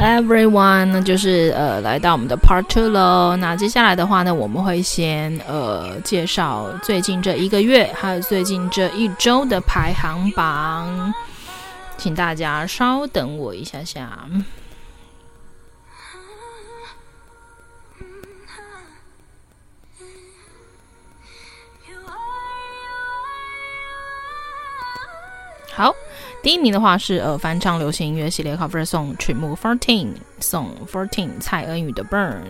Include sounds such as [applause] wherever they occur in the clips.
everyone，那就是呃来到我们的 Part Two 喽。那接下来的话呢，我们会先呃介绍最近这一个月还有最近这一周的排行榜，请大家稍等我一下下。第一名的话是呃翻唱流行音乐系列 cover song 曲目 Fourteen Song Fourteen 蔡恩宇的 Burn。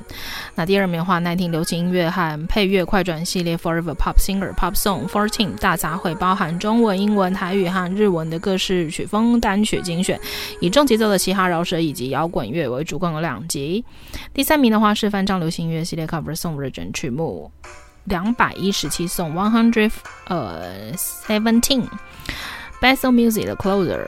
那第二名的话，耐听流行音乐和配乐快转系列 Forever Pop Singer Pop Song Fourteen 大杂烩，包含中文、英文、台语和日文的各式曲风单曲精选，以重节奏的嘻哈饶舌以及摇滚乐为主，共有两集。第三名的话是翻唱流行音乐系列 cover song 日本曲目两百一十七 Song One Hundred 呃 Seventeen。Best Music 的 Closer，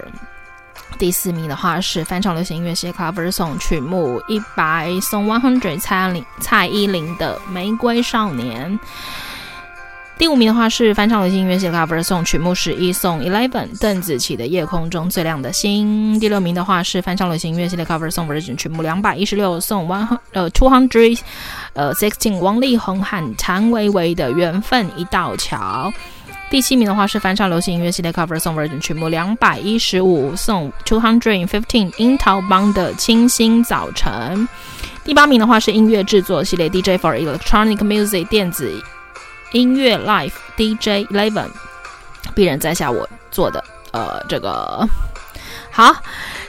第四名的话是翻唱流行音乐系列 Cover Song 曲目一百 Song One Hundred 蔡依林蔡依林的玫瑰少年。第五名的话是翻唱流行音乐系列 Cover Song 曲目十一 Song Eleven 邓紫棋的夜空中最亮的星。第六名的话是翻唱流行音乐系列 Cover Song Version 曲目两百一十六 Song One 呃 Two Hundred 呃 Sixteen 王力宏和谭维维的缘分一道桥。第七名的话是翻唱流行音乐系列 Cover Song Version 曲目两百一十五 Song Two Hundred Fifteen 樱桃帮的清新早晨。第八名的话是音乐制作系列 DJ for Electronic Music 电子音乐 Live DJ Eleven 必然在下我做的呃这个好。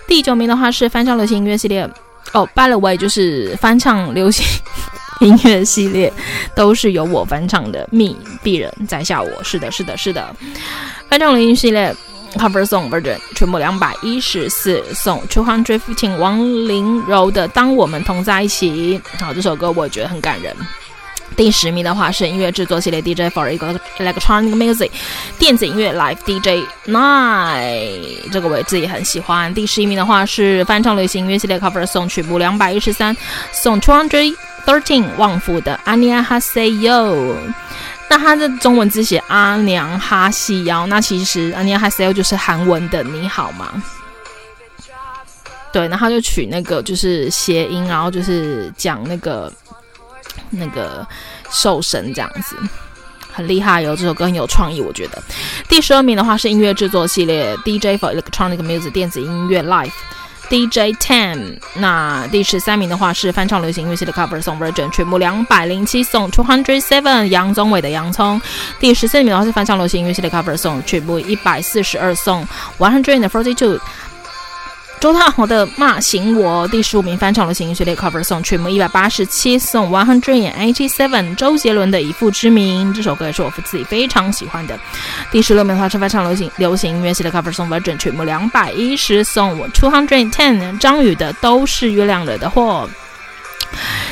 第九名的话是翻唱流行音乐系列哦，By the way 就是翻唱流行。音乐系列都是由我翻唱的，me 鄙人在下我，是的，是的，是的。翻唱流行系列 cover song version 全部两百一十四送 two hundred fifteen 王麟柔的《当我们同在一起》。好，这首歌我觉得很感人。第十名的话是音乐制作系列 DJ for Electronic Music 电子音乐 Live DJ Nine，这个我自己很喜欢。第十一名的话是翻唱流行音乐系列 cover song 曲目两百一十三送 two hundred。Thirteen 旺夫的阿尼亚哈塞哟，那它的中文字写阿娘哈西哟，那其实阿尼亚哈塞哟就是韩文的你好吗？对，然后就取那个就是谐音，然后就是讲那个那个兽神这样子，很厉害哟，这首歌很有创意，我觉得。第十二名的话是音乐制作系列 DJ for Electronic Music 电子音乐 Live。DJ Ten，那第十三名的话是翻唱流行音乐系的 Cover Song Version，全部两百零七送 Two Hundred Seven，杨宗纬的洋葱。第十四名的话是翻唱流行音乐系的 Cover Song，曲目一百四十二送 One Hundred and Forty Two。周汤豪的骂醒我，第十五名翻唱流行音乐系列 Cover Song，曲目一百八十七 Song One Hundred and Eighty Seven。周杰伦的以父之名，这首歌也是我自己非常喜欢的。第十六名的话是翻唱流行流行音乐系列 Cover Song Version，曲目两百一十 Song Two Hundred and Ten。张宇的都是月亮惹的祸。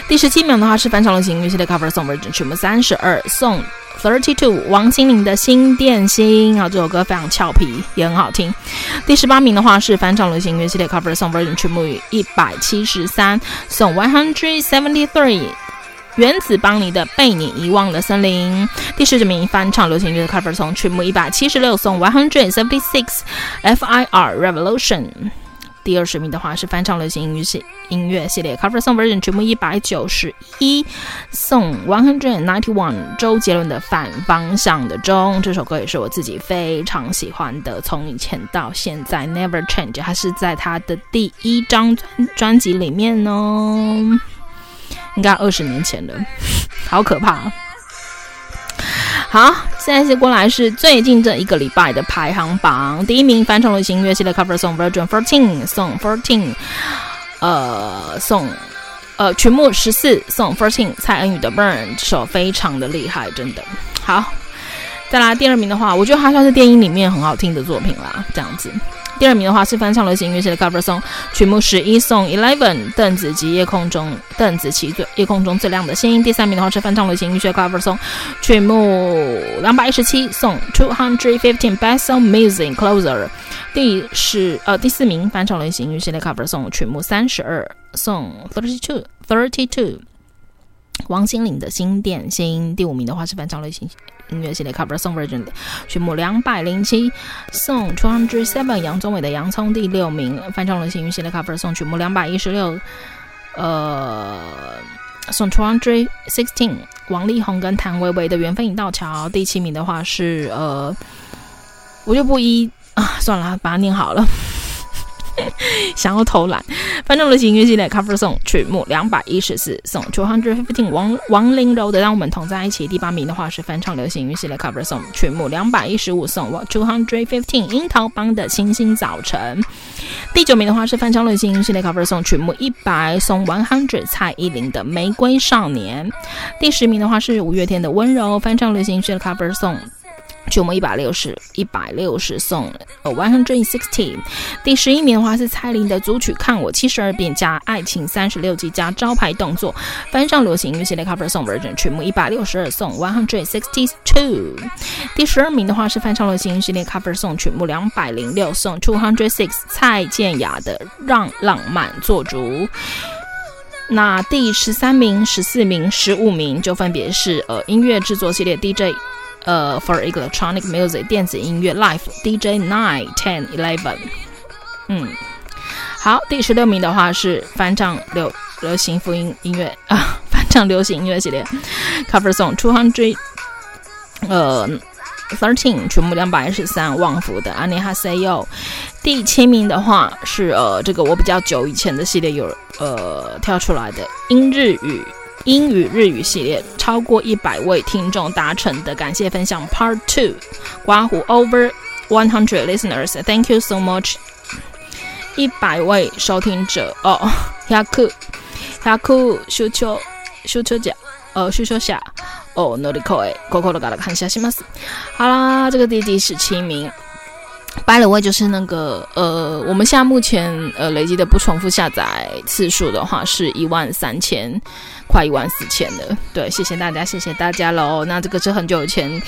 第十七名的话是翻唱流行音乐系列 Cover Song Version，曲目三十二送。Thirty Two，王心凌的新电心，啊，这首歌非常俏皮，也很好听。第十八名的话是翻唱流行音乐系列 Cover Song Version 曲目一百七十三送 one Hundred Seventy Three，原子邦尼的被你遗忘的森林。第十九名翻唱流行音乐 Cover Song 曲目一百七十六，Song One Hundred Seventy Six，F.I.R. Revolution。第二十名的话是翻唱流行音乐系音乐系列 Cover Song Version 曲目一百九十一，Song One Hundred Ninety One，周杰伦的反方向的钟，这首歌也是我自己非常喜欢的，从以前到现在 Never Change，它是在他的第一张专专辑里面哦，应该二十年前了，好可怕。好，现在接过来是最近这一个礼拜的排行榜。第一名翻唱流行音乐系列 Cover Song Version Fourteen Song Fourteen，呃，Song，呃，曲目十四 Song Fourteen，蔡恩宇的 Burn，这首非常的厉害，真的好。再来第二名的话，我觉得它算是电影里面很好听的作品啦，这样子。第二名的话是翻唱流行音乐系的 cover song 曲目十一 song eleven 邓紫棋夜空中邓紫棋最夜空中最亮的星。第三名的话是翻唱流行音乐系的 cover song 曲目两百一十七 song two hundred fifteen best song music closer。第十呃第四名翻唱流行音乐系的 cover song 曲目三十二 song thirty two thirty two 王心凌的新电心。第五名的话是翻唱流行。音乐系列 cover song version 曲目两百零七，song two hundred seven 杨宗纬的洋葱第六名，翻唱流行音乐系列 cover song 曲目两百一十六，呃，song two hundred sixteen 王力宏跟谭维维的缘分已道桥，第七名的话是呃，我就不一啊，算了，把它念好了。[laughs] 想要偷懒，翻唱流行音乐系列 cover song 曲目两百一十四，song two hundred fifteen 王王麟柔的让我们同在一起。第八名的话是翻唱流行音乐系列 cover song 曲目两百一十五，song two hundred fifteen 樱桃帮的星星早晨。第九名的话是翻唱流行音乐系列 cover song 曲目一百，song one hundred 蔡依林的玫瑰少年。第十名的话是五月天的温柔，翻唱流行音乐 cover song。曲目一百六十，一百六十送呃，one hundred and sixteen。第十一名的话是蔡琳的组曲《看我七十二变》加《爱情三十六计》加招牌动作，翻唱流行音乐系列 cover song version，曲目一百六十二送 one hundred sixty two。第十二名的话是翻唱流行音乐系列 cover song，曲目两百零六送 two hundred six。蔡健雅的《让浪漫做主》。那第十三名、十四名、十五名就分别是呃音乐制作系列 DJ。呃，for electronic music 电子音乐，live DJ nine ten eleven，嗯，好，第十六名的话是翻唱流流行福音音乐啊，翻唱流行音乐系列，cover song two hundred，呃，thirteen，全部两百二十三，万福的 Aniha Sayo，第七名的话是呃，这个我比较久以前的系列有呃跳出来的英日语。英语日语系列超过一百位听众达成的感谢分享 Part Two，刮胡 Over one hundred listeners，Thank you so much，一百位收听者哦，雅库雅库修秋修秋甲呃修秋下哦努力口诶，口口都搞得看下行吗？好啦，这个第第十七名。By the way，就是那个呃，我们现在目前呃累积的不重复下载次数的话是一万三千，快一万四千了。对，谢谢大家，谢谢大家喽。那这个是很久以前，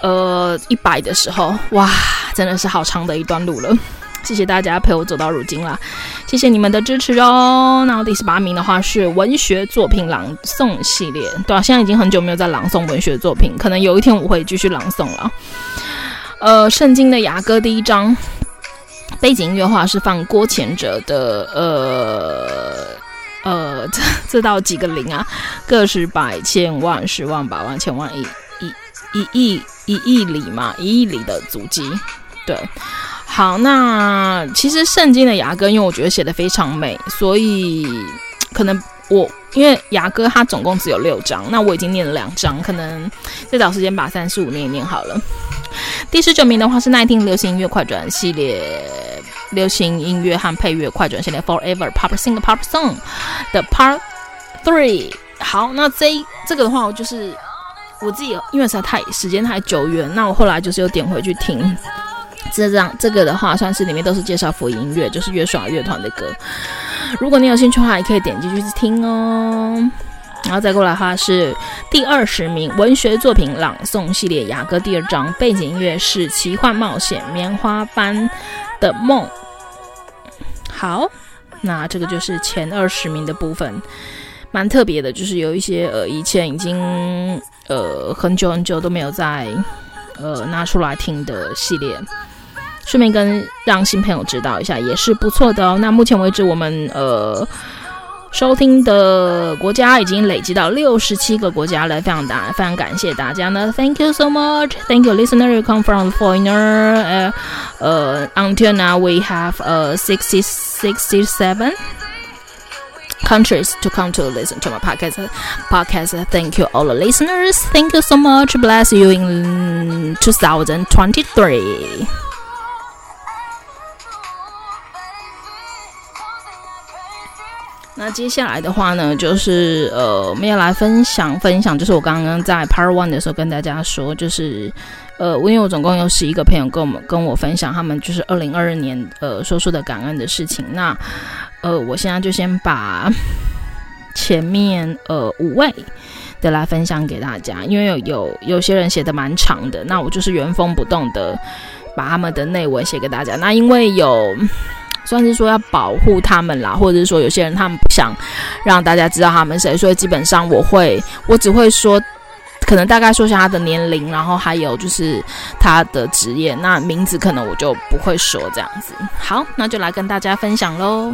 呃，一百的时候，哇，真的是好长的一段路了。谢谢大家陪我走到如今啦，谢谢你们的支持哦。那第十八名的话是文学作品朗诵系列，对啊，现在已经很久没有在朗诵文学作品，可能有一天我会继续朗诵了。呃，圣经的雅歌第一章，背景音乐话是放郭谦哲的，呃呃，这这到几个零啊？个十百千万十万百万千万亿一一亿一亿里嘛，一亿里的足迹。对，好，那其实圣经的雅歌，因为我觉得写的非常美，所以可能我因为牙哥他总共只有六章，那我已经念了两章，可能再找时间把三十五念一念好了。第十九名的话是耐听流行音乐快转系列，流行音乐和配乐快转系列 Forever Pop Sing Pop Song 的 Part Three。好，那这这个的话，我就是我自己，因为实在太时间太久远，那我后来就是有点回去听。这张这个的话，算是里面都是介绍福音乐，就是约书亚乐团的歌。如果你有兴趣的话，也可以点进去听哦。然后再过来的话是第二十名文学作品朗诵系列雅歌第二章，背景音乐是奇幻冒险棉花般的梦。好，那这个就是前二十名的部分，蛮特别的，就是有一些呃以前已经呃很久很久都没有再呃拿出来听的系列，顺便跟让新朋友知道一下也是不错的哦。那目前为止我们呃。收听的国家已经累积到六十七个国家了，非常大，非常感谢大家呢，Thank you so much, Thank you listener you come from foreigner. 呃、uh, until now we have uh sixty sixty seven. countries to come to listen to my podcast. Podcast. Thank you, all the listeners. Thank you so much. Bless you in 2023. 那接下来的话呢，就是呃，我们要来分享分享，就是我刚刚在 Part One 的时候跟大家说，就是呃，因为我总共有十一个朋友跟我们跟我分享他们就是二零二二年呃说出的感恩的事情。那呃，我现在就先把 [laughs] 前面呃五位的来分享给大家，因为有有有些人写的蛮长的，那我就是原封不动的把他们的内文写给大家。那因为有。算是说要保护他们啦，或者是说有些人他们不想让大家知道他们谁，所以基本上我会，我只会说，可能大概说一下他的年龄，然后还有就是他的职业，那名字可能我就不会说这样子。好，那就来跟大家分享喽。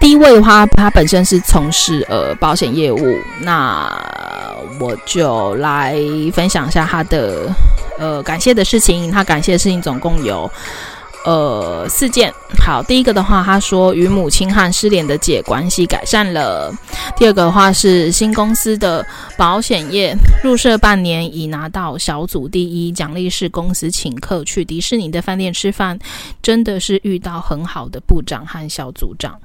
第一位的话，他本身是从事呃保险业务，那我就来分享一下他的呃感谢的事情。他感谢的事情总共有。呃，四件。好，第一个的话，他说与母亲和失联的姐关系改善了。第二个的话是新公司的保险业入社半年已拿到小组第一，奖励是公司请客去迪士尼的饭店吃饭，真的是遇到很好的部长和小组长。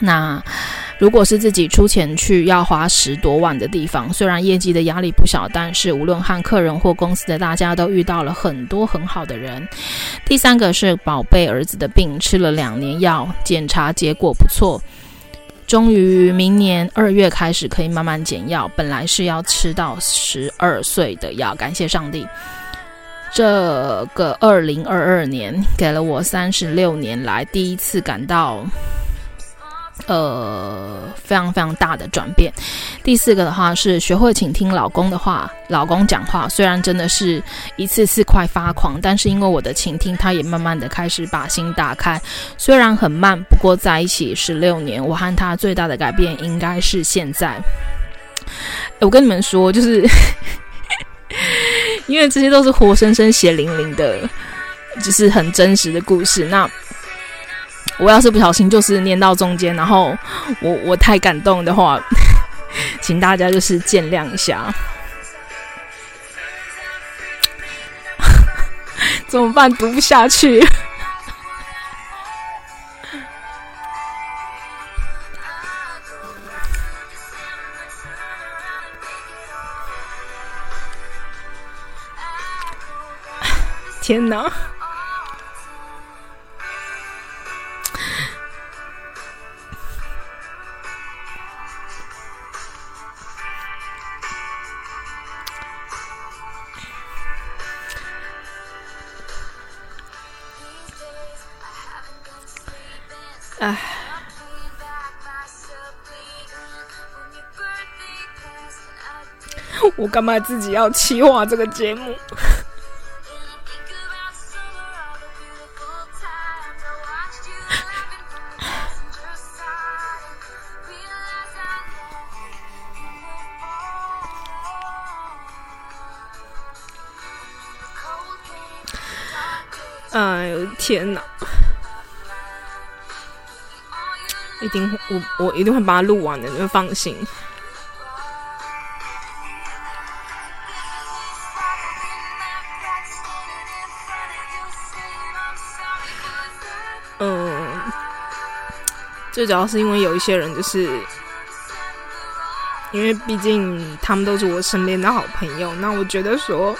那如果是自己出钱去要花十多万的地方，虽然业绩的压力不小，但是无论和客人或公司的大家都遇到了很多很好的人。第三个是宝贝儿子的病，吃了两年药，检查结果不错，终于明年二月开始可以慢慢减药，本来是要吃到十二岁的药，感谢上帝。这个二零二二年给了我三十六年来第一次感到。呃，非常非常大的转变。第四个的话是学会倾听老公的话，老公讲话虽然真的是一次次快发狂，但是因为我的倾听，他也慢慢的开始把心打开。虽然很慢，不过在一起十六年，我和他最大的改变应该是现在。我跟你们说，就是 [laughs] 因为这些都是活生生血淋淋的，就是很真实的故事。那。我要是不小心就是念到中间，然后我我太感动的话，[laughs] 请大家就是见谅一下。[laughs] 怎么办？读不下去。[laughs] 天哪！干嘛自己要企划这个节目？[laughs] 哎呦天哪！一定，我我一定会把它录完的，你们放心。最主要是因为有一些人，就是因为毕竟他们都是我身边的好朋友，那我觉得说。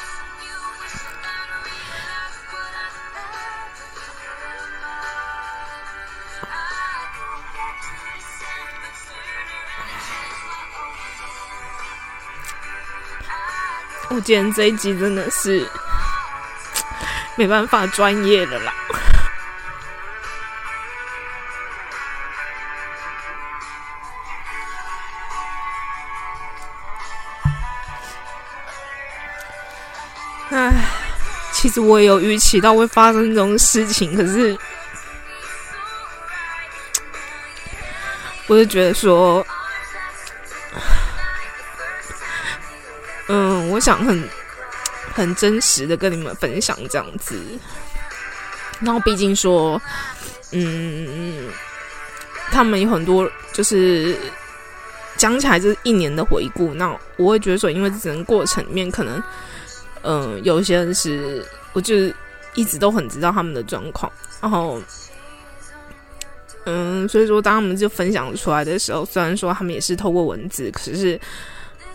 我今天这一集真的是没办法专业的啦。我也有预期到会发生这种事情，可是我就觉得说。嗯，我想很很真实的跟你们分享这样子。然后毕竟说，嗯，他们有很多就是讲起来就是一年的回顾。那我会觉得说，因为整个过程里面，可能嗯，有些人是，我就一直都很知道他们的状况。然后嗯，所以说当他们就分享出来的时候，虽然说他们也是透过文字，可是，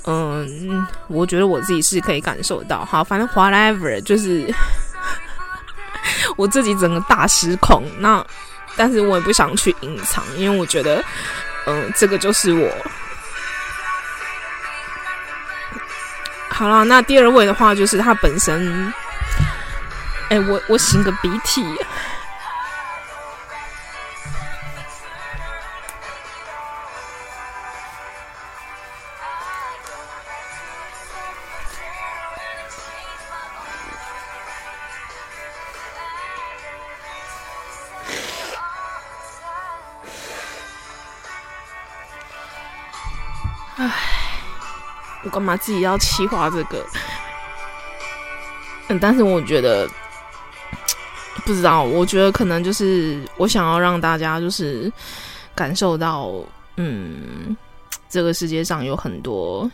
嗯，我觉得我自己是可以感受到。好，反正 whatever，就是我自己整个大失控。那，但是我也不想去隐藏，因为我觉得，嗯，这个就是我。好了，那第二位的话就是他本身。哎、我我擤个鼻涕。干嘛自己要气化这个？嗯，但是我觉得。[tsk] 不知道，我觉得可能就是我想要让大家就是感受到，嗯，这个世界上有很多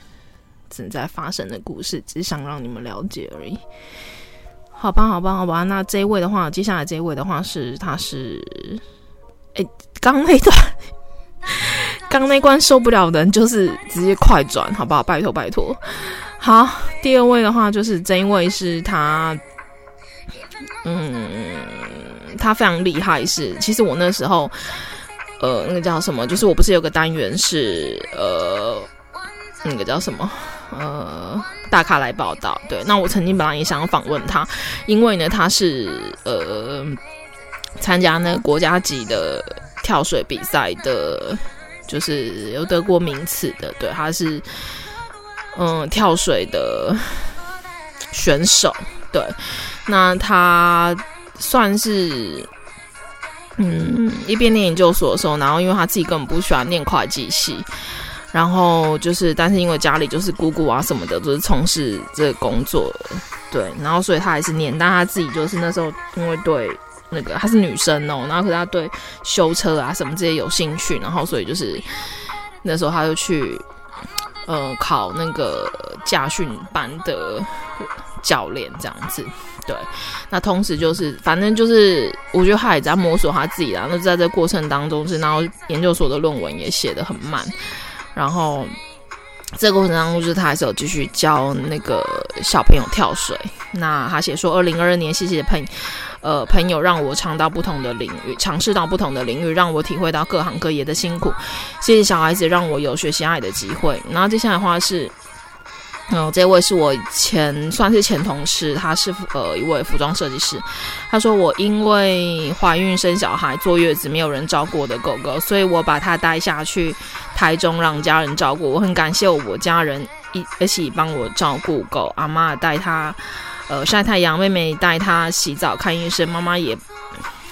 正在发生的故事，只想让你们了解而已。好吧，好吧，好吧。那这一位的话，接下来这一位的话是，他是，哎，刚那段，刚那关受不了的人，就是直接快转，好不好？拜托，拜托。好，第二位的话就是这一位是他。嗯，他非常厉害是，其实我那时候，呃，那个叫什么？就是我不是有个单元是，呃，那个叫什么？呃，大咖来报道。对，那我曾经本来也想要访问他，因为呢，他是呃参加那个国家级的跳水比赛的，就是有得过名次的。对，他是嗯、跳水的选手。对。那他算是，嗯，一边念研究所的时候，然后因为他自己根本不喜欢念会计系，然后就是，但是因为家里就是姑姑啊什么的都是从事这个工作，对，然后所以他还是念，但他自己就是那时候因为对那个她是女生哦，然后可是她对修车啊什么这些有兴趣，然后所以就是那时候她就去，呃，考那个驾训班的教练这样子。对，那同时就是，反正就是，我觉得他也在摸索他自己啦。那在这过程当中是，然后研究所的论文也写得很慢，然后这个过程当中就是他还是有继续教那个小朋友跳水。那他写说，二零二二年谢谢朋，呃，朋友让我尝到不同的领域，尝试到不同的领域，让我体会到各行各业的辛苦。谢谢小孩子让我有学习爱的机会。然后接下来的话是。嗯，这位是我前算是前同事，他是呃一位服装设计师。他说我因为怀孕生小孩坐月子没有人照顾我的狗狗，所以我把它带下去台中让家人照顾。我很感谢我家人一一起帮我照顾狗，阿妈带它呃晒太阳，妹妹带它洗澡看医生，妈妈也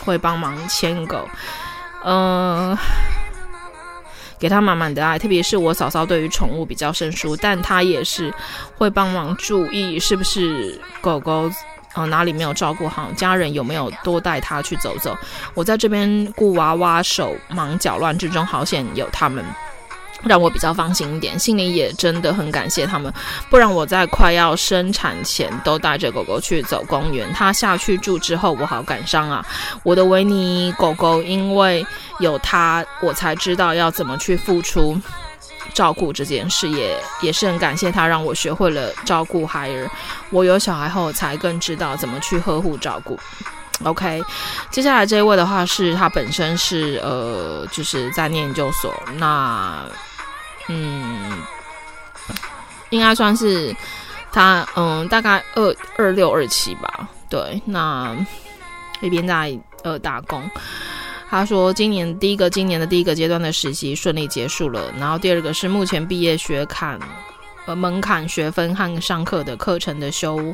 会帮忙牵狗，嗯、呃。给他满满的爱，特别是我嫂嫂对于宠物比较生疏，但她也是会帮忙注意是不是狗狗呃哪里没有照顾好，家人有没有多带它去走走。我在这边顾娃娃手忙脚乱之中，好险有他们。让我比较放心一点，心里也真的很感谢他们，不然我在快要生产前都带着狗狗去走公园。它下去住之后，我好感伤啊！我的维尼狗狗因为有它，我才知道要怎么去付出照顾这件事，也也是很感谢它，让我学会了照顾孩儿。我有小孩后，才更知道怎么去呵护照顾。OK，接下来这一位的话是他本身是呃，就是在念研究所那。嗯，应该算是他，嗯，大概二二六二七吧。对，那一边在呃打工。他说，今年第一个，今年的第一个阶段的实习顺利结束了。然后第二个是目前毕业学坎，呃，门槛学分和上课的课程的修，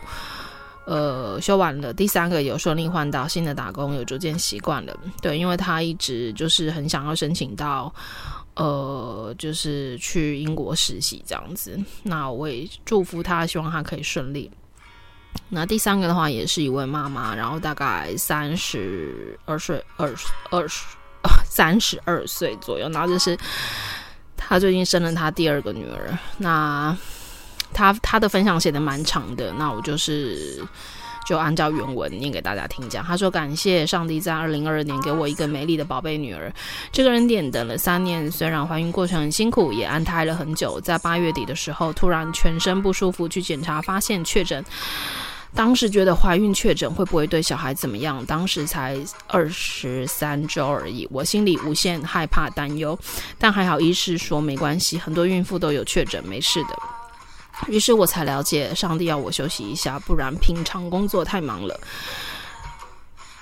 呃，修完了。第三个有顺利换到新的打工，有逐渐习惯了。对，因为他一直就是很想要申请到。呃，就是去英国实习这样子，那我也祝福他，希望他可以顺利。那第三个的话，也是一位妈妈，然后大概三十二岁，二十二十三十二岁左右，然后就是他最近生了他第二个女儿。那他他的分享写的蛮长的，那我就是就按照原文念给大家听讲。他说：“感谢上帝在二零二二年给我一个美丽的宝贝女儿，这个人点等了三年，虽然怀孕过程很辛苦，也安胎了很久，在八月底的时候突然全身不舒服，去检查发现确诊。”当时觉得怀孕确诊会不会对小孩怎么样？当时才二十三周而已，我心里无限害怕担忧。但还好医师说没关系，很多孕妇都有确诊，没事的。于是我才了解，上帝要我休息一下，不然平常工作太忙了。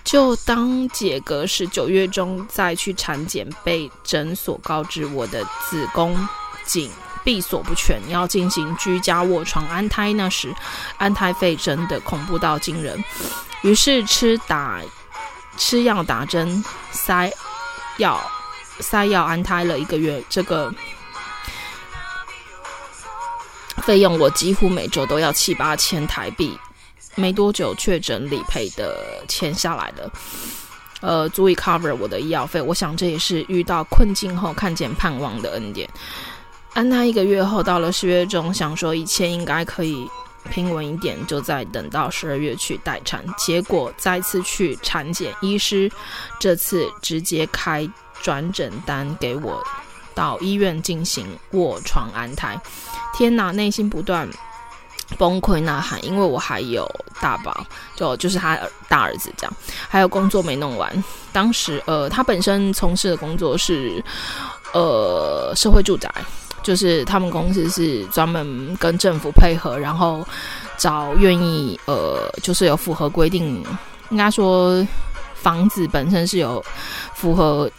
就当解隔时，九月中再去产检，被诊所告知我的子宫颈。闭锁不全，要进行居家卧床安胎。那时，安胎费真的恐怖到惊人。于是吃打、吃药、打针、塞药、塞药安胎了一个月。这个费用我几乎每周都要七八千台币。没多久，确诊理赔的钱下来了，呃，足以 cover 我的医药费。我想这也是遇到困境后看见盼望的恩典。安胎一个月后，到了十月中，想说一切应该可以平稳一点，就再等到十二月去待产。结果再次去产检，医师这次直接开转诊单给我，到医院进行卧床安胎。天哪，内心不断崩溃呐喊，因为我还有大宝，就就是他大儿子这样，还有工作没弄完。当时呃，他本身从事的工作是呃社会住宅。就是他们公司是专门跟政府配合，然后找愿意呃，就是有符合规定，应该说房子本身是有符合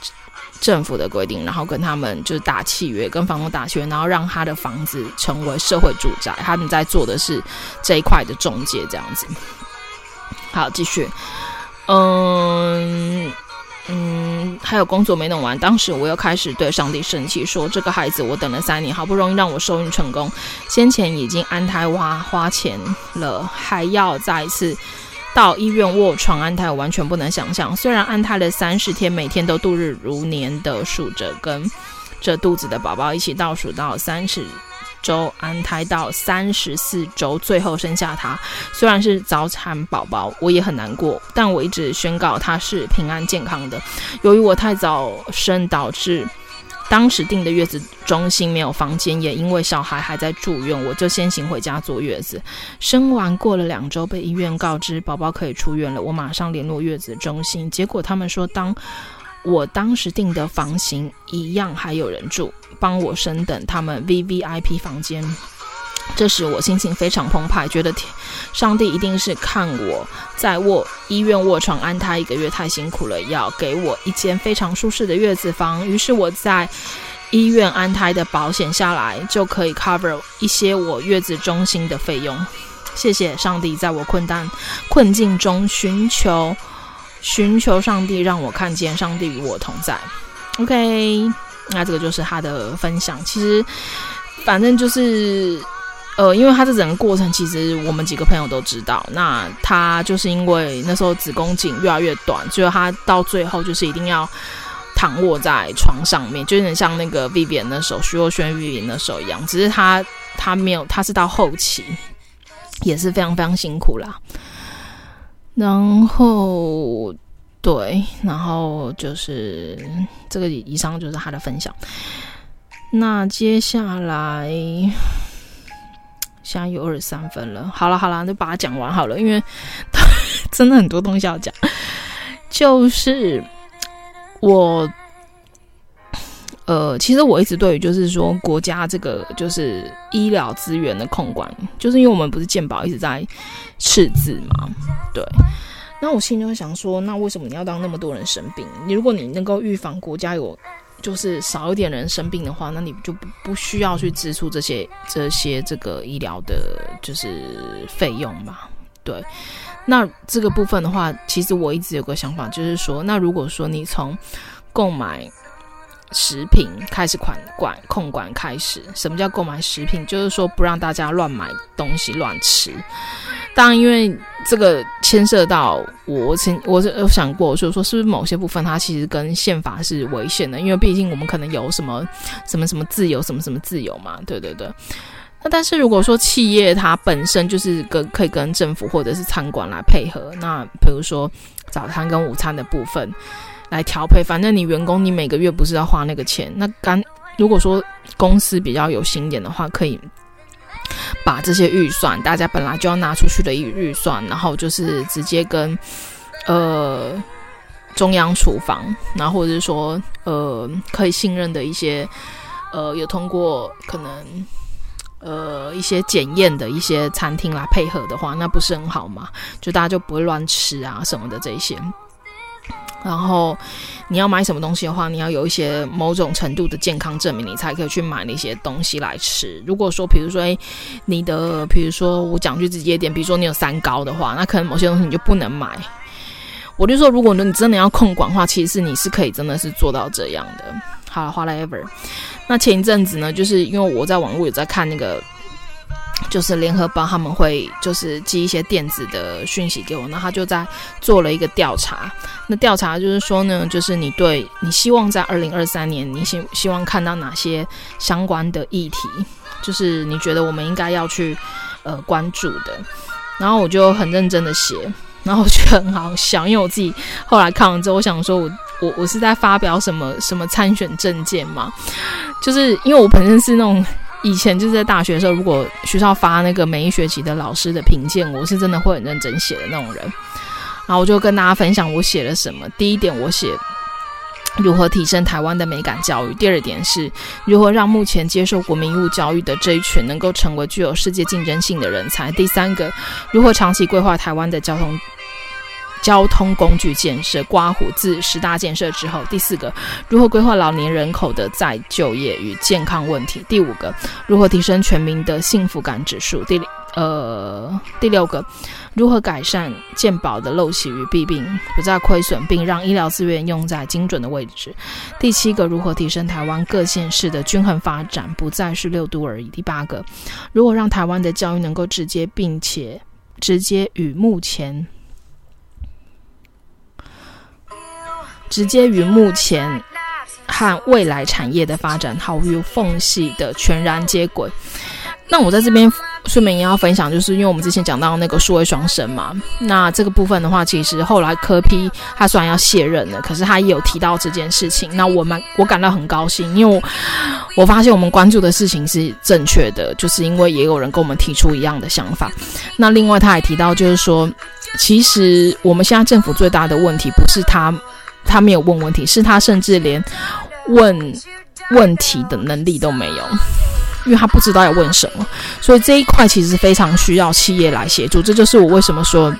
政府的规定，然后跟他们就是打契约，跟房东打契约，然后让他的房子成为社会住宅。他们在做的是这一块的中介，这样子。好，继续，嗯。嗯，还有工作没弄完，当时我又开始对上帝生气，说这个孩子我等了三年，好不容易让我受孕成功，先前已经安胎花花钱了，还要再一次到医院卧床安胎，我完全不能想象。虽然安胎了三十天，每天都度日如年的数着，跟着肚子的宝宝一起倒数到三十。周安胎到三十四周，最后生下他。虽然是早产宝宝，我也很难过，但我一直宣告他是平安健康的。由于我太早生，导致当时订的月子中心没有房间，也因为小孩还在住院，我就先行回家坐月子。生完过了两周，被医院告知宝宝可以出院了。我马上联络月子中心，结果他们说，当我当时订的房型一样还有人住。帮我升等他们 VVIP 房间，这时我心情非常澎湃，觉得天，上帝一定是看我在卧医院卧床安胎一个月太辛苦了，要给我一间非常舒适的月子房。于是我在医院安胎的保险下来，就可以 cover 一些我月子中心的费用。谢谢上帝，在我困难困境中寻求寻求上帝，让我看见上帝与我同在。OK。那这个就是他的分享。其实，反正就是，呃，因为他这整个过程，其实我们几个朋友都知道。那他就是因为那时候子宫颈越来越短，所以他到最后就是一定要躺卧在床上面，就有点像那个 Vivian 那时候，徐若瑄 Vivian 那时候一样。只是他他没有，他是到后期也是非常非常辛苦啦。然后。对，然后就是这个以上就是他的分享。那接下来现在有二十三分了，好了好了，就把它讲完好了，因为 [laughs] 真的很多东西要讲。就是我，呃，其实我一直对于就是说国家这个就是医疗资源的控管，就是因为我们不是健保一直在赤字嘛，对。那我心里就会想说，那为什么你要让那么多人生病？你如果你能够预防国家有就是少一点人生病的话，那你就不不需要去支出这些这些这个医疗的就是费用嘛？对。那这个部分的话，其实我一直有个想法，就是说，那如果说你从购买食品开始管管控管开始，什么叫购买食品？就是说不让大家乱买东西乱吃。当然，因为这个牵涉到我曾我是有想过，就是说是不是某些部分它其实跟宪法是违宪的？因为毕竟我们可能有什么什么什么自由，什么什么自由嘛，对对对。那但是如果说企业它本身就是跟可以跟政府或者是餐馆来配合，那比如说早餐跟午餐的部分来调配，反正你员工你每个月不是要花那个钱，那干如果说公司比较有心点的话，可以。把这些预算，大家本来就要拿出去的预预算，然后就是直接跟呃中央厨房，然后或者是说呃可以信任的一些呃有通过可能呃一些检验的一些餐厅来配合的话，那不是很好吗？就大家就不会乱吃啊什么的这些。然后你要买什么东西的话，你要有一些某种程度的健康证明，你才可以去买那些东西来吃。如果说，比如说，诶，你的，比如说，我讲句直接点，比如说你有三高的话，那可能某些东西你就不能买。我就说，如果你真的要控管的话，其实你是可以真的是做到这样的。好，whatever。那前一阵子呢，就是因为我在网络有在看那个。就是联合报他们会就是寄一些电子的讯息给我，那他就在做了一个调查。那调查就是说呢，就是你对你希望在二零二三年，你希希望看到哪些相关的议题，就是你觉得我们应该要去呃关注的。然后我就很认真的写，然后我觉得很好笑，因为我自己后来看完之后，我想说我我我是在发表什么什么参选证件嘛？就是因为我本身是那种。以前就是在大学的时候，如果学校发那个每一学期的老师的评鉴，我是真的会很认真写的那种人。然后我就跟大家分享我写了什么。第一点，我写如何提升台湾的美感教育；第二点是如何让目前接受国民义务教育的这一群能够成为具有世界竞争性的人才；第三个，如何长期规划台湾的交通。交通工具建设，刮胡自十大建设之后，第四个，如何规划老年人口的再就业与健康问题？第五个，如何提升全民的幸福感指数？第呃，第六个，如何改善健保的陋习与弊病，不再亏损，并让医疗资源用在精准的位置？第七个，如何提升台湾各县市的均衡发展，不再是六都而已？第八个，如何让台湾的教育能够直接并且直接与目前直接与目前和未来产业的发展毫无缝隙的全然接轨。那我在这边顺便也要分享，就是因为我们之前讲到那个数位双生嘛，那这个部分的话，其实后来柯 P 他虽然要卸任了，可是他也有提到这件事情。那我们我感到很高兴，因为我发现我们关注的事情是正确的，就是因为也有人跟我们提出一样的想法。那另外他还提到，就是说，其实我们现在政府最大的问题不是他。他没有问问题，是他甚至连问问题的能力都没有，因为他不知道要问什么。所以这一块其实非常需要企业来协助。这就是我为什么说，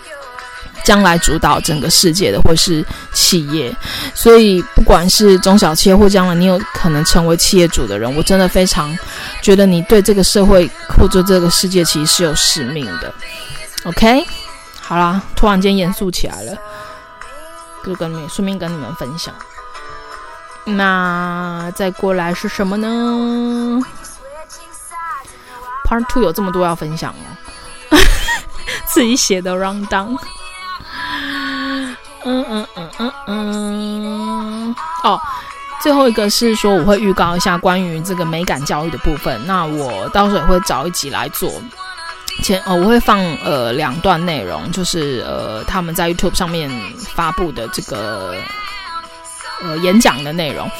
将来主导整个世界的会是企业。所以不管是中小企业或将来你有可能成为企业主的人，我真的非常觉得你对这个社会或者这个世界其实是有使命的。OK，好啦，突然间严肃起来了。就跟你顺便跟你们分享，那再过来是什么呢？Part Two 有这么多要分享哦，[laughs] 自己写的 rundown。嗯嗯嗯嗯嗯。哦，最后一个是说我会预告一下关于这个美感教育的部分，那我到时候也会找一集来做。前呃，我会放呃两段内容，就是呃他们在 YouTube 上面发布的这个呃演讲的内容。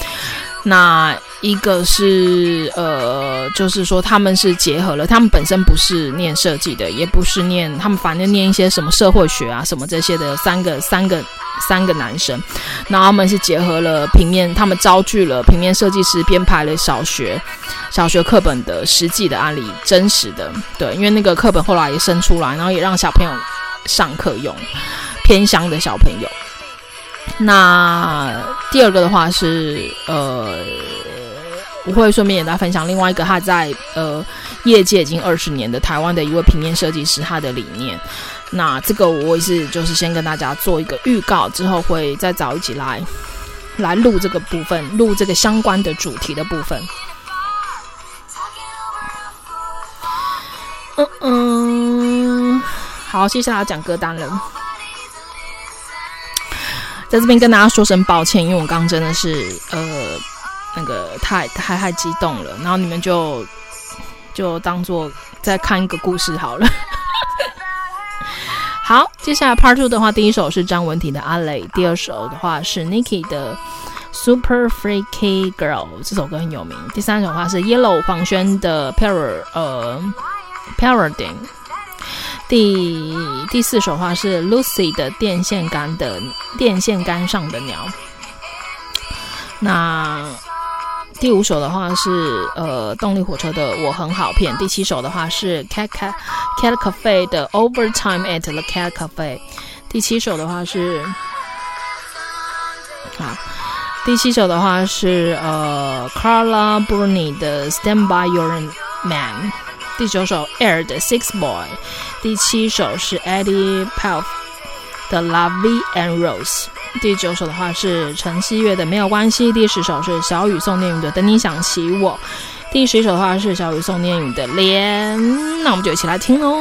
那一个是呃，就是说他们是结合了，他们本身不是念设计的，也不是念他们反正念一些什么社会学啊什么这些的三个三个三个男生，那他们是结合了平面，他们招聚了平面设计师，编排了小学小学课本的实际的案例，真实的对，因为那个课本后来也生出来，然后也让小朋友上课用，偏乡的小朋友。那第二个的话是呃，我会顺便也来分享另外一个他在呃业界已经二十年的台湾的一位平面设计师他的理念。那这个我也是就是先跟大家做一个预告，之后会再找一起来来录这个部分，录这个相关的主题的部分。嗯嗯，好，接下来要讲歌单了。在这边跟大家说声抱歉，因为我刚真的是呃那个太太太激动了，然后你们就就当做再看一个故事好了。[laughs] 好，接下来 Part Two 的话，第一首是张文婷的《阿雷》，第二首的话是 Niki 的。Super Freaky Girl 这首歌很有名。第三首话是 Yellow 黄轩的 para 呃 p a r a d i g。第第四首话是 Lucy 的电线杆的电线杆上的鸟。那第五首的话是呃动力火车的我很好骗。第七首的话是 Cat Cat Cat Cafe 的 Overtime at the Cat Cafe。第七首的话是好。第七首的话是呃 Carla Bruni 的 Stand by Your Man，第九首 Air 的 Six Boy，第七首是 Eddie Paull 的 Lovey and Rose，第九首的话是陈希月的没有关系，第十首是小雨宋念宇的等你想起我，第十一首的话是小雨宋念宇的脸，那我们就一起来听喽。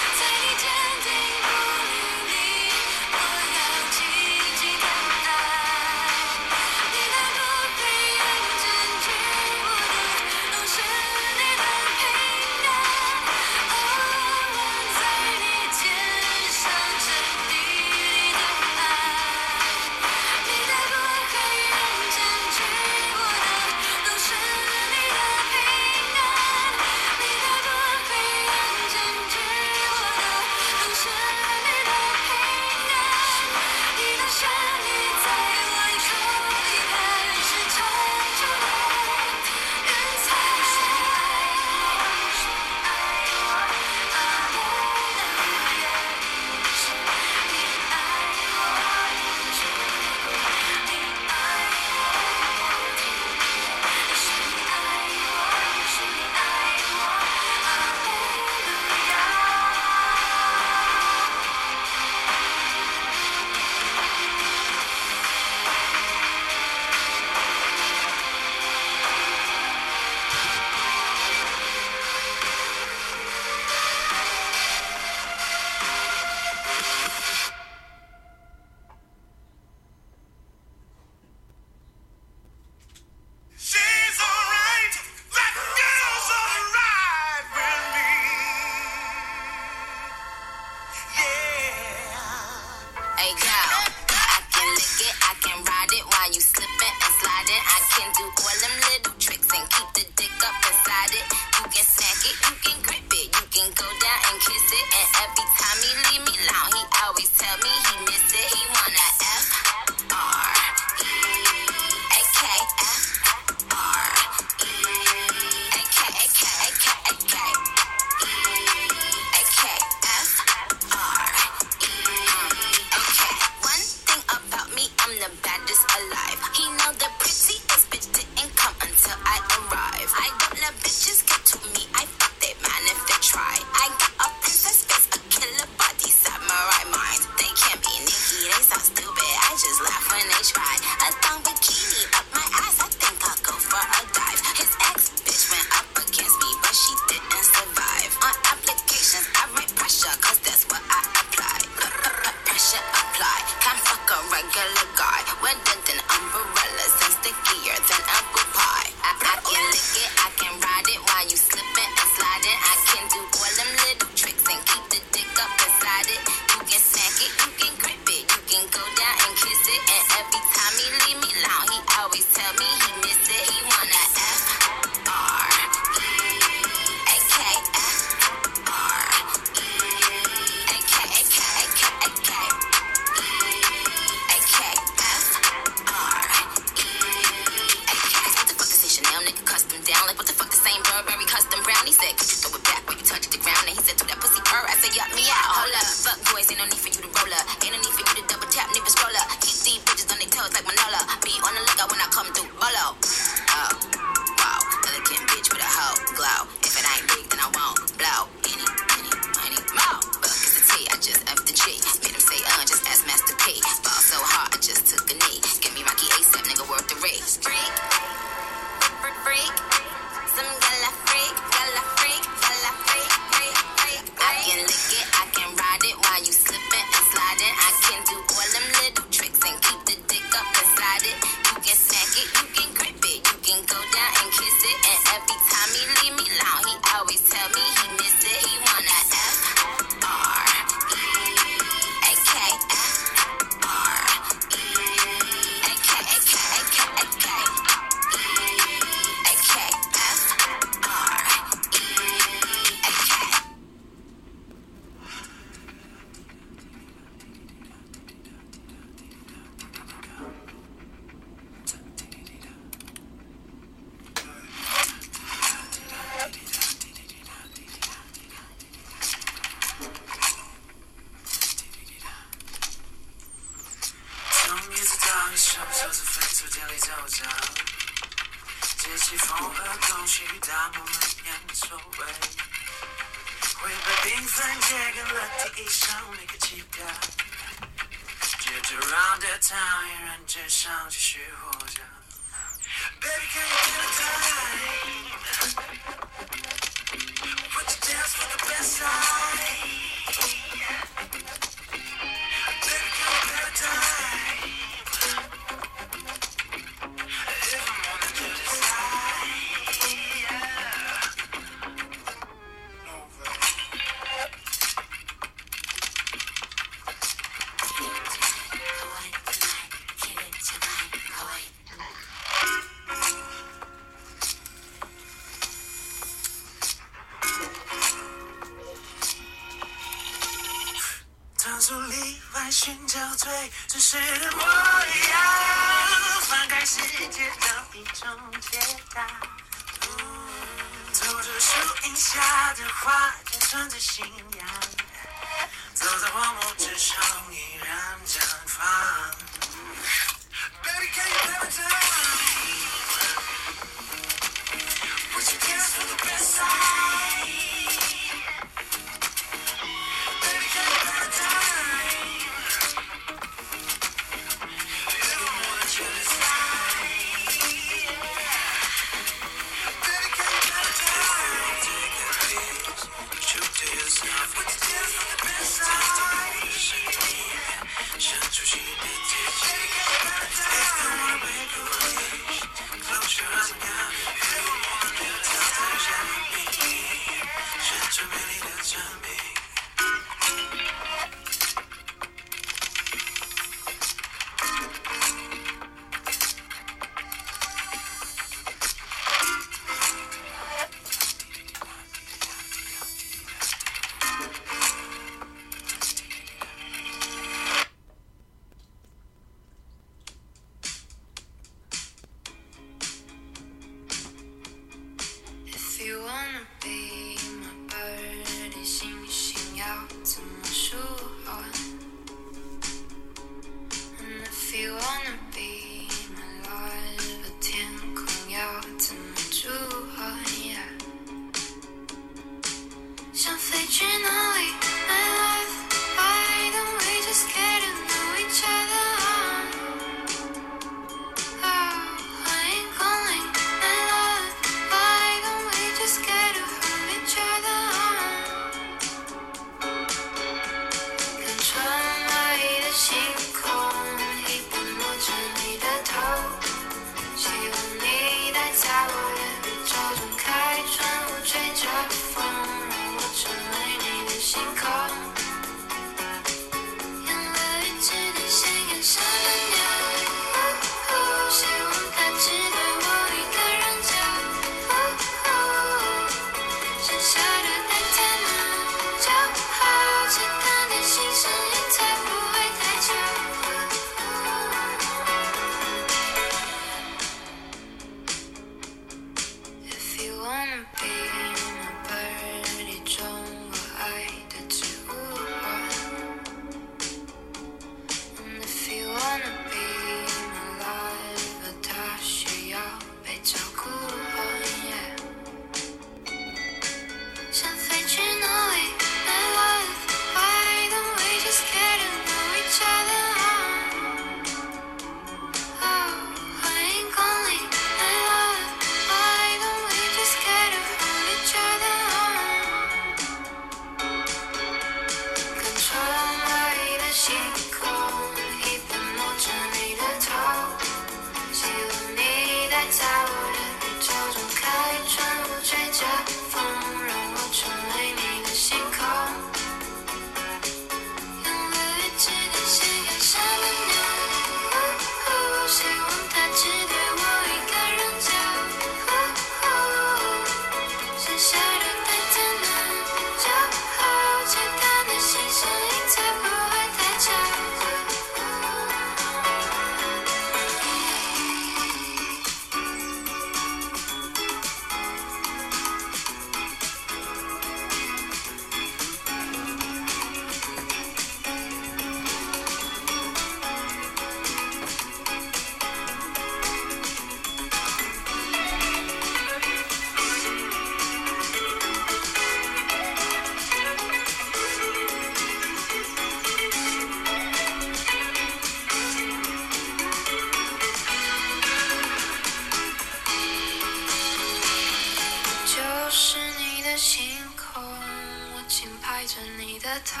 是你的星空，我轻拍着你的头，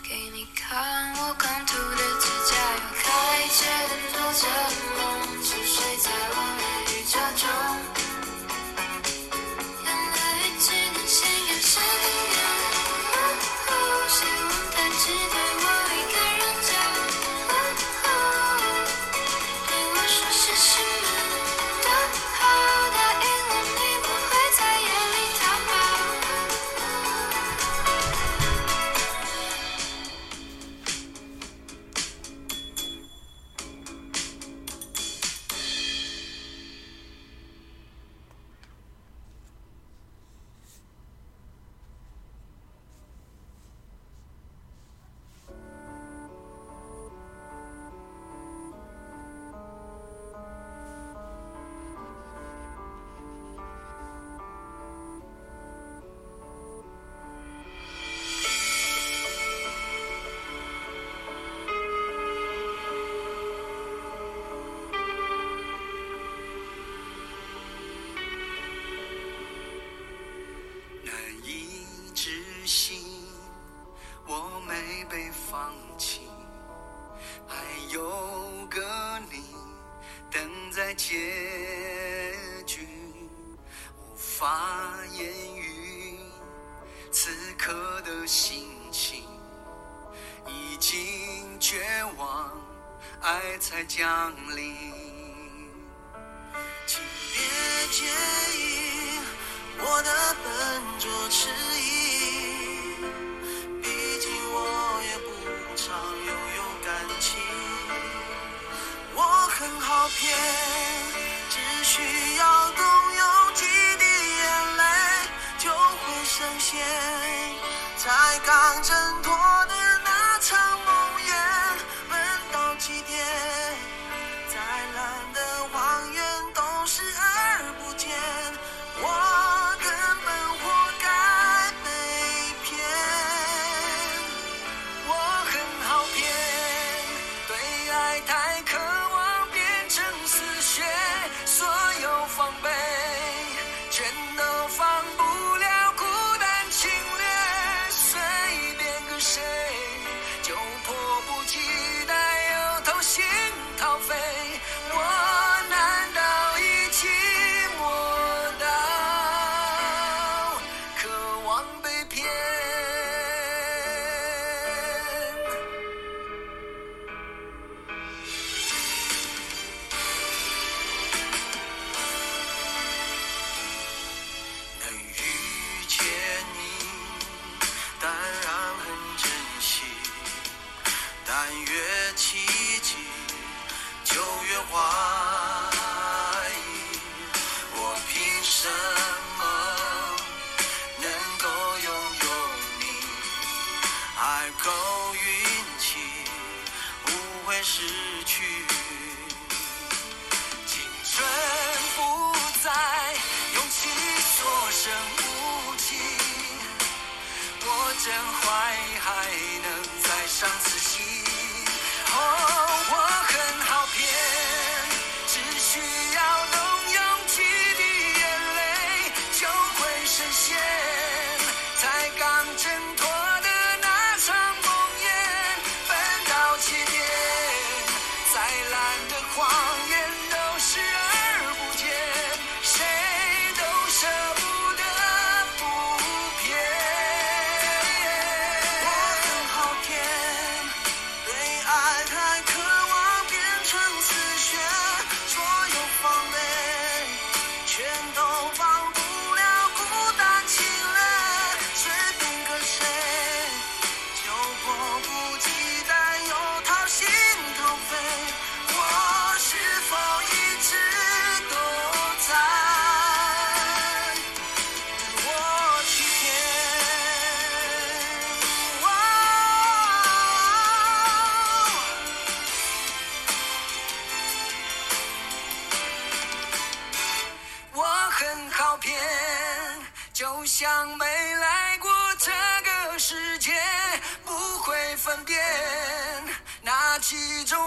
给你看我刚涂的指甲油，开着多着。那其中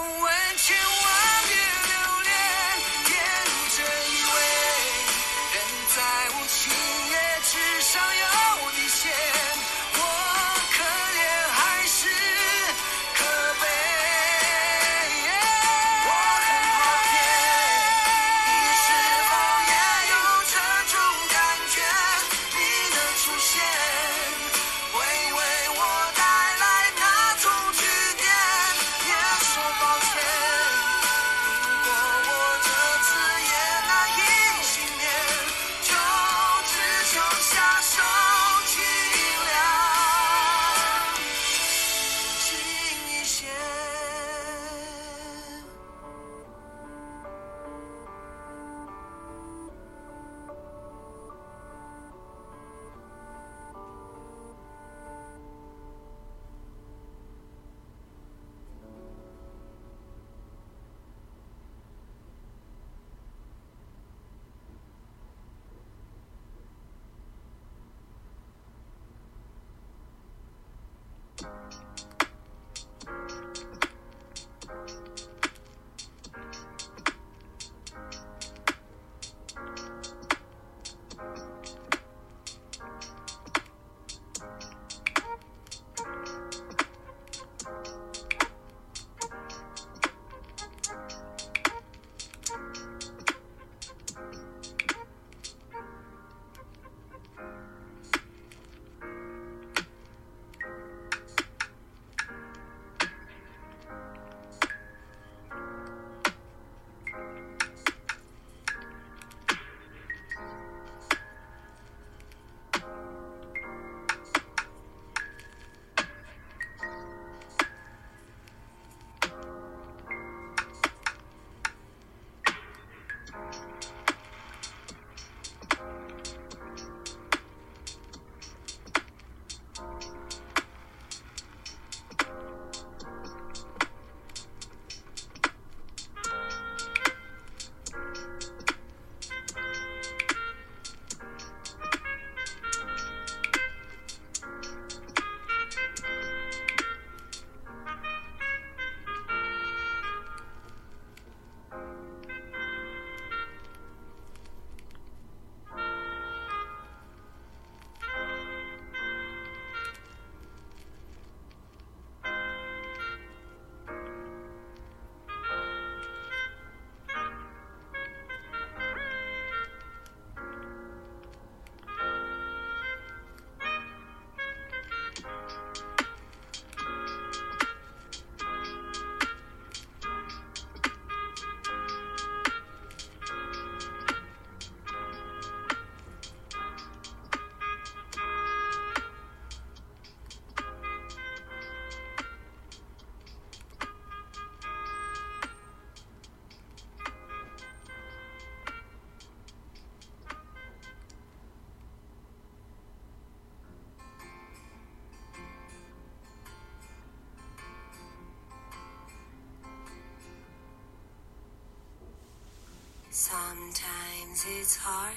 Sometimes it's hard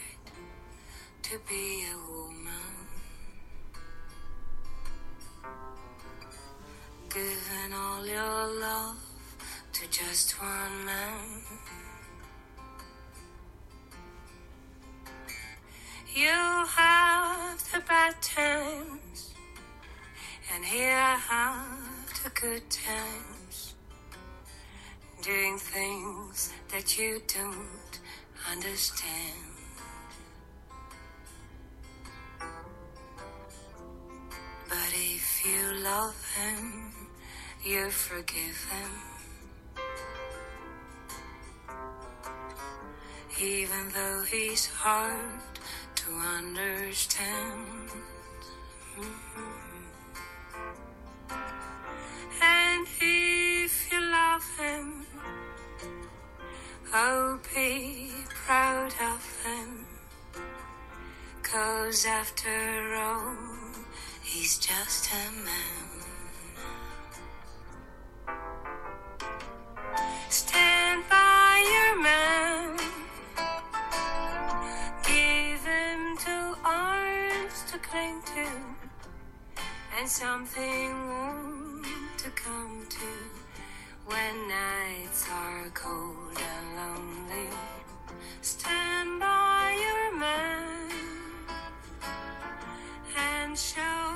to be a woman. Giving all your love to just one man. You have the bad times, and here I have the good times. Doing things that you don't understand. But if you love him, you forgive him. Even though he's hard to understand. And something warm to come to when nights are cold and lonely. Stand by your man and show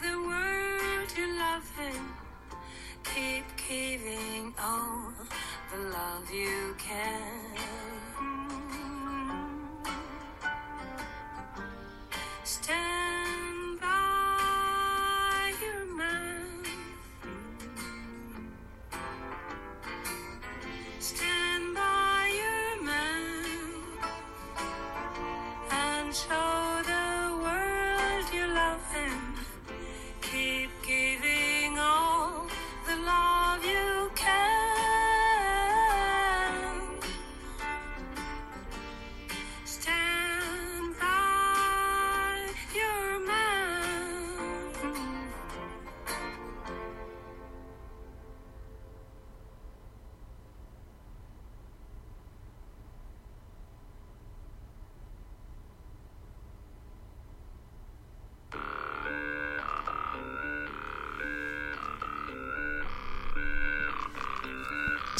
the world you love him. Keep giving all the love you can.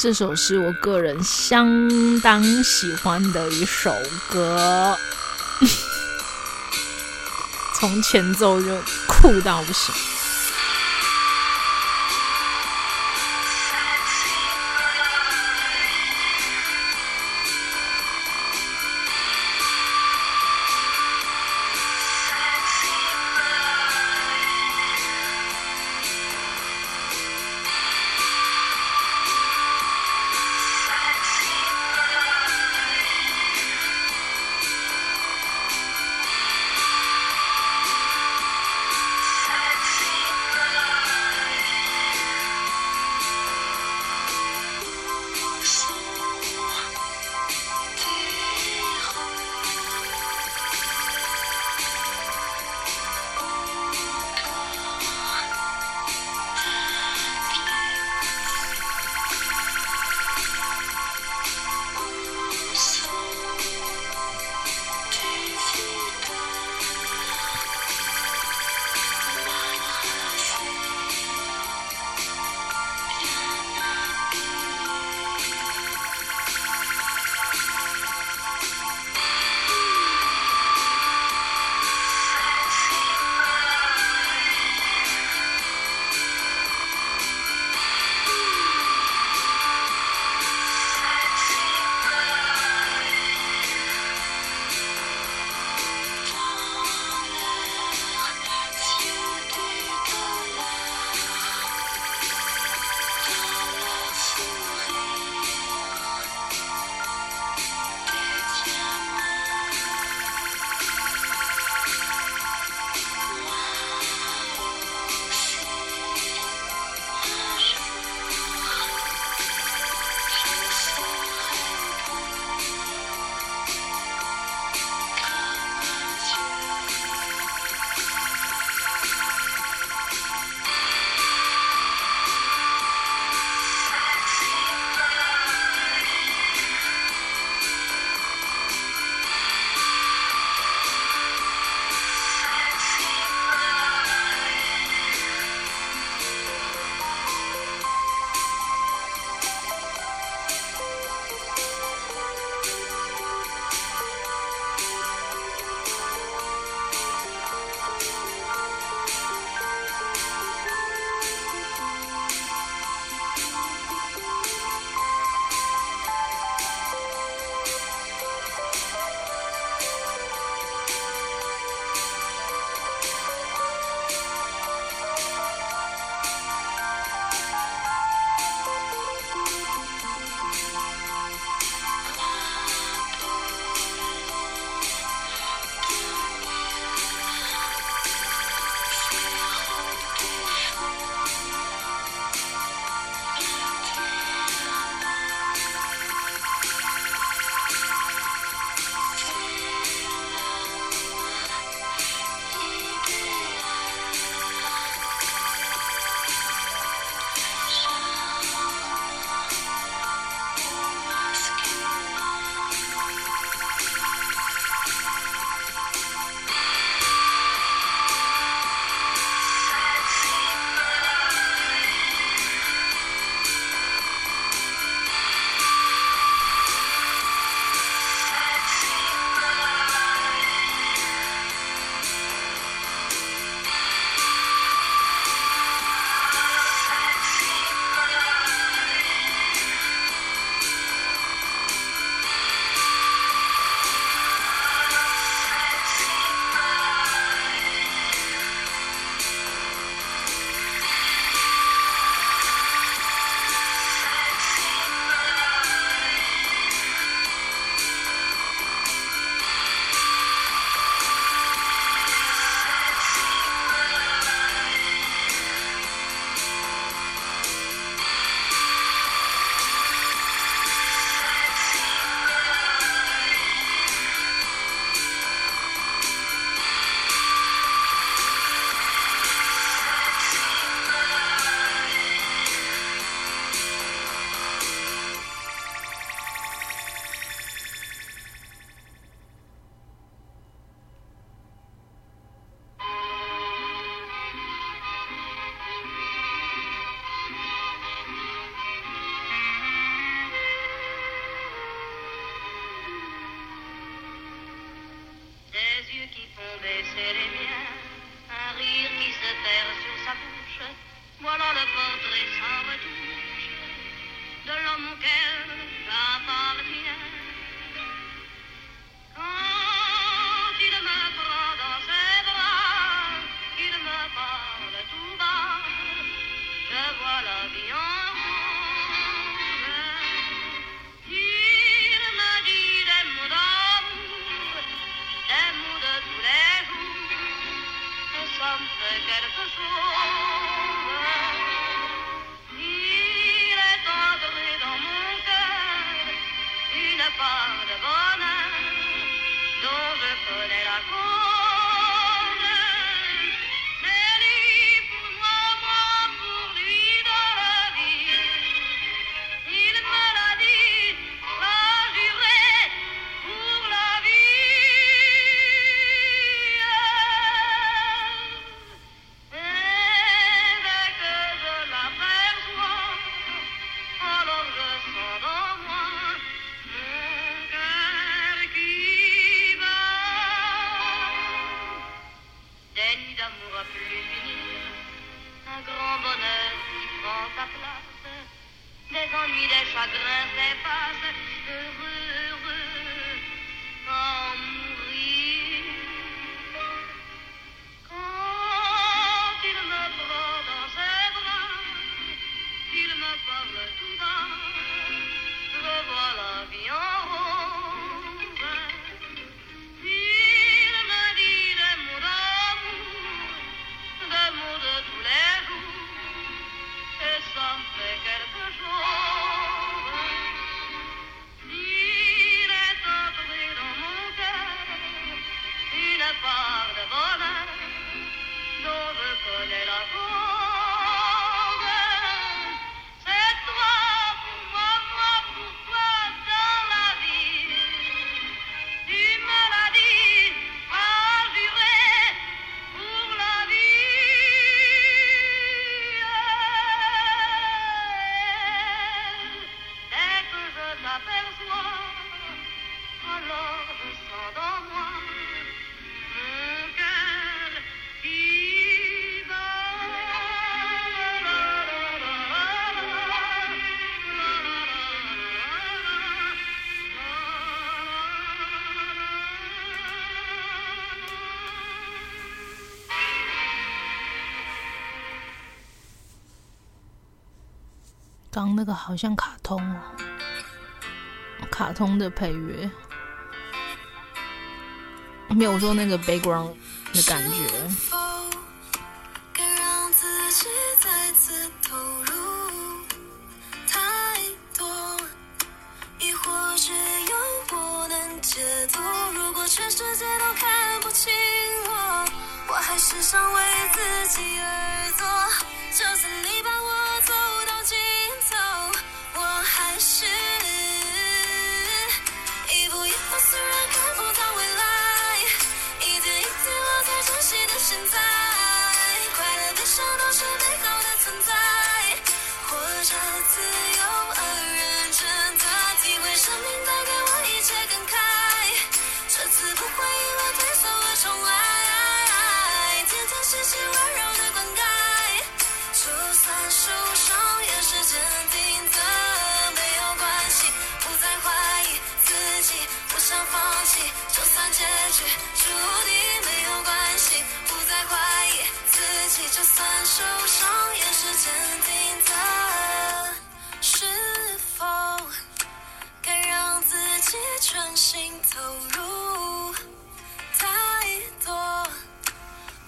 这首是我个人相当喜欢的一首歌，[laughs] 从前奏就酷到不行。刚那个好像卡通哦，卡通的配乐，没有说那个 background 的感觉。还是想为自己而做。现在，快乐悲伤都是美好的存在，活着自由而认真的体会生命带给我一切感慨，这次不会因为退缩而重来，天天细细温柔的灌溉，就算受伤也是坚定的，没有关系，不再怀疑自己，不想放弃，就算结局注定自己，就算受伤也是坚定的，是否该让自己全心投入？太多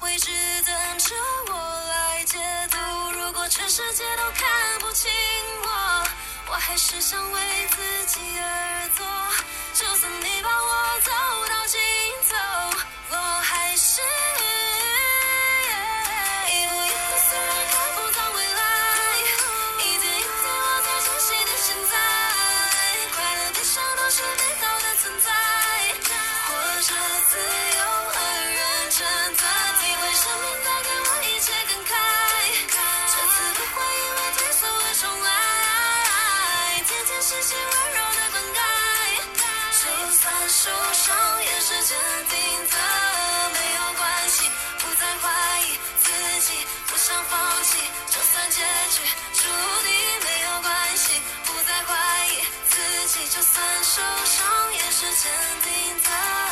未知等着我来解读。如果全世界都看不清我，我还是想为自己而做。就算你把我走到尽头，我还是曾经走。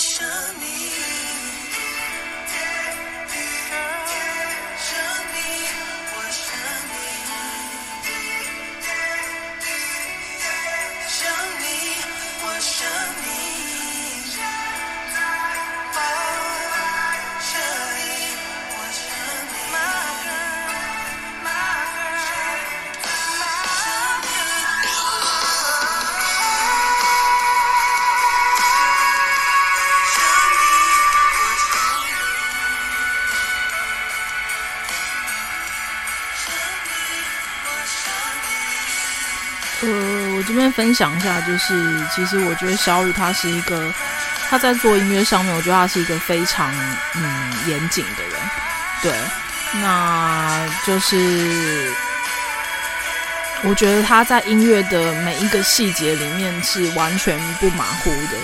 我分享一下，就是其实我觉得小雨他是一个，他在做音乐上面，我觉得他是一个非常嗯严谨的人，对，那就是我觉得他在音乐的每一个细节里面是完全不马虎的，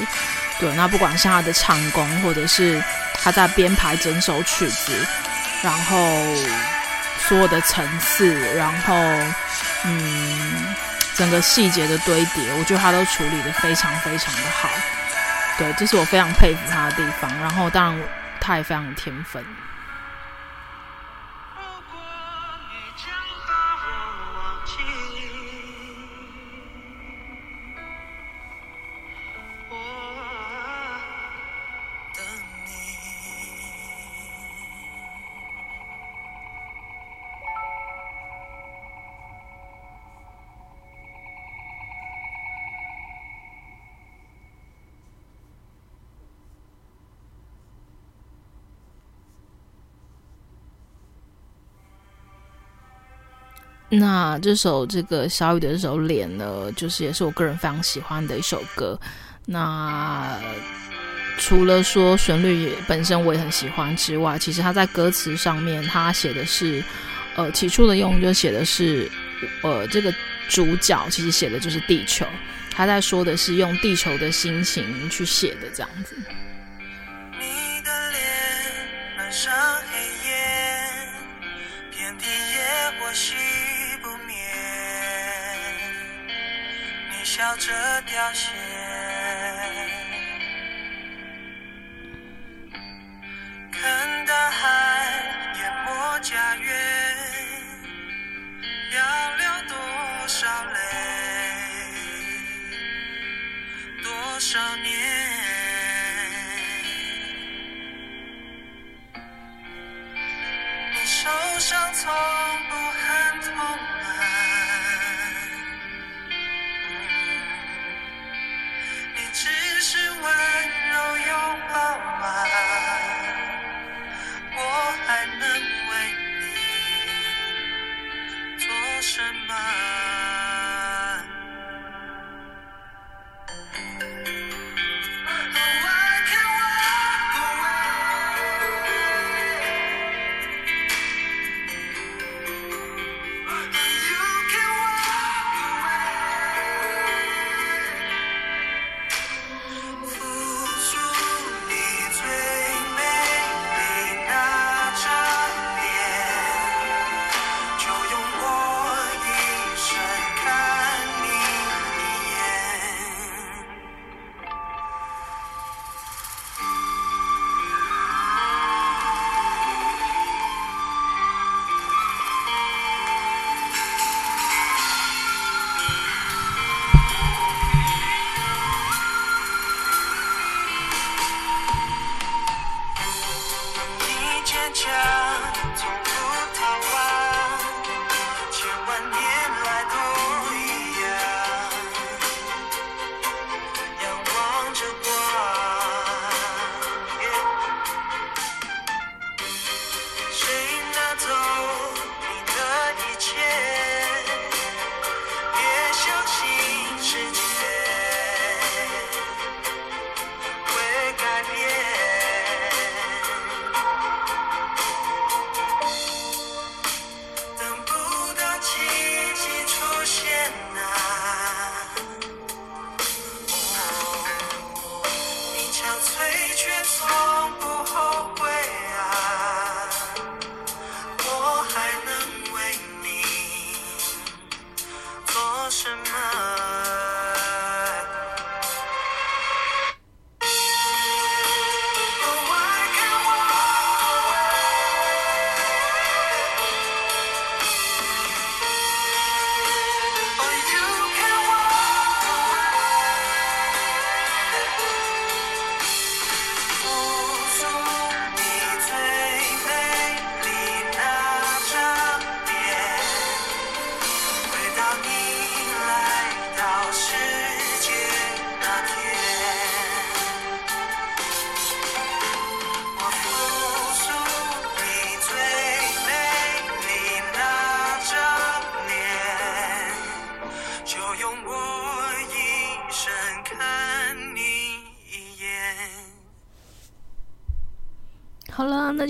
对，那不管是他的唱功，或者是他在编排整首曲子，然后所有的层次，然后嗯。整个细节的堆叠，我觉得他都处理的非常非常的好，对，这是我非常佩服他的地方。然后，当然，他也非常有天分。那这首这个小雨的这首脸呢，就是也是我个人非常喜欢的一首歌。那除了说旋律本身我也很喜欢之外，其实他在歌词上面他写的是，呃，起初的用就写的是，呃，这个主角其实写的就是地球，他在说的是用地球的心情去写的这样子。你的脸上黑夜，遍体野火笑着凋谢，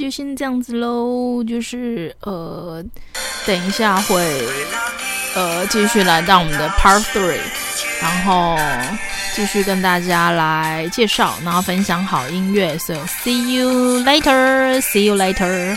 就先这样子喽。就是呃，等一下会呃继续来到我们的 Part Three，然后继续跟大家来介绍，然后分享好音乐。So see you later, see you later.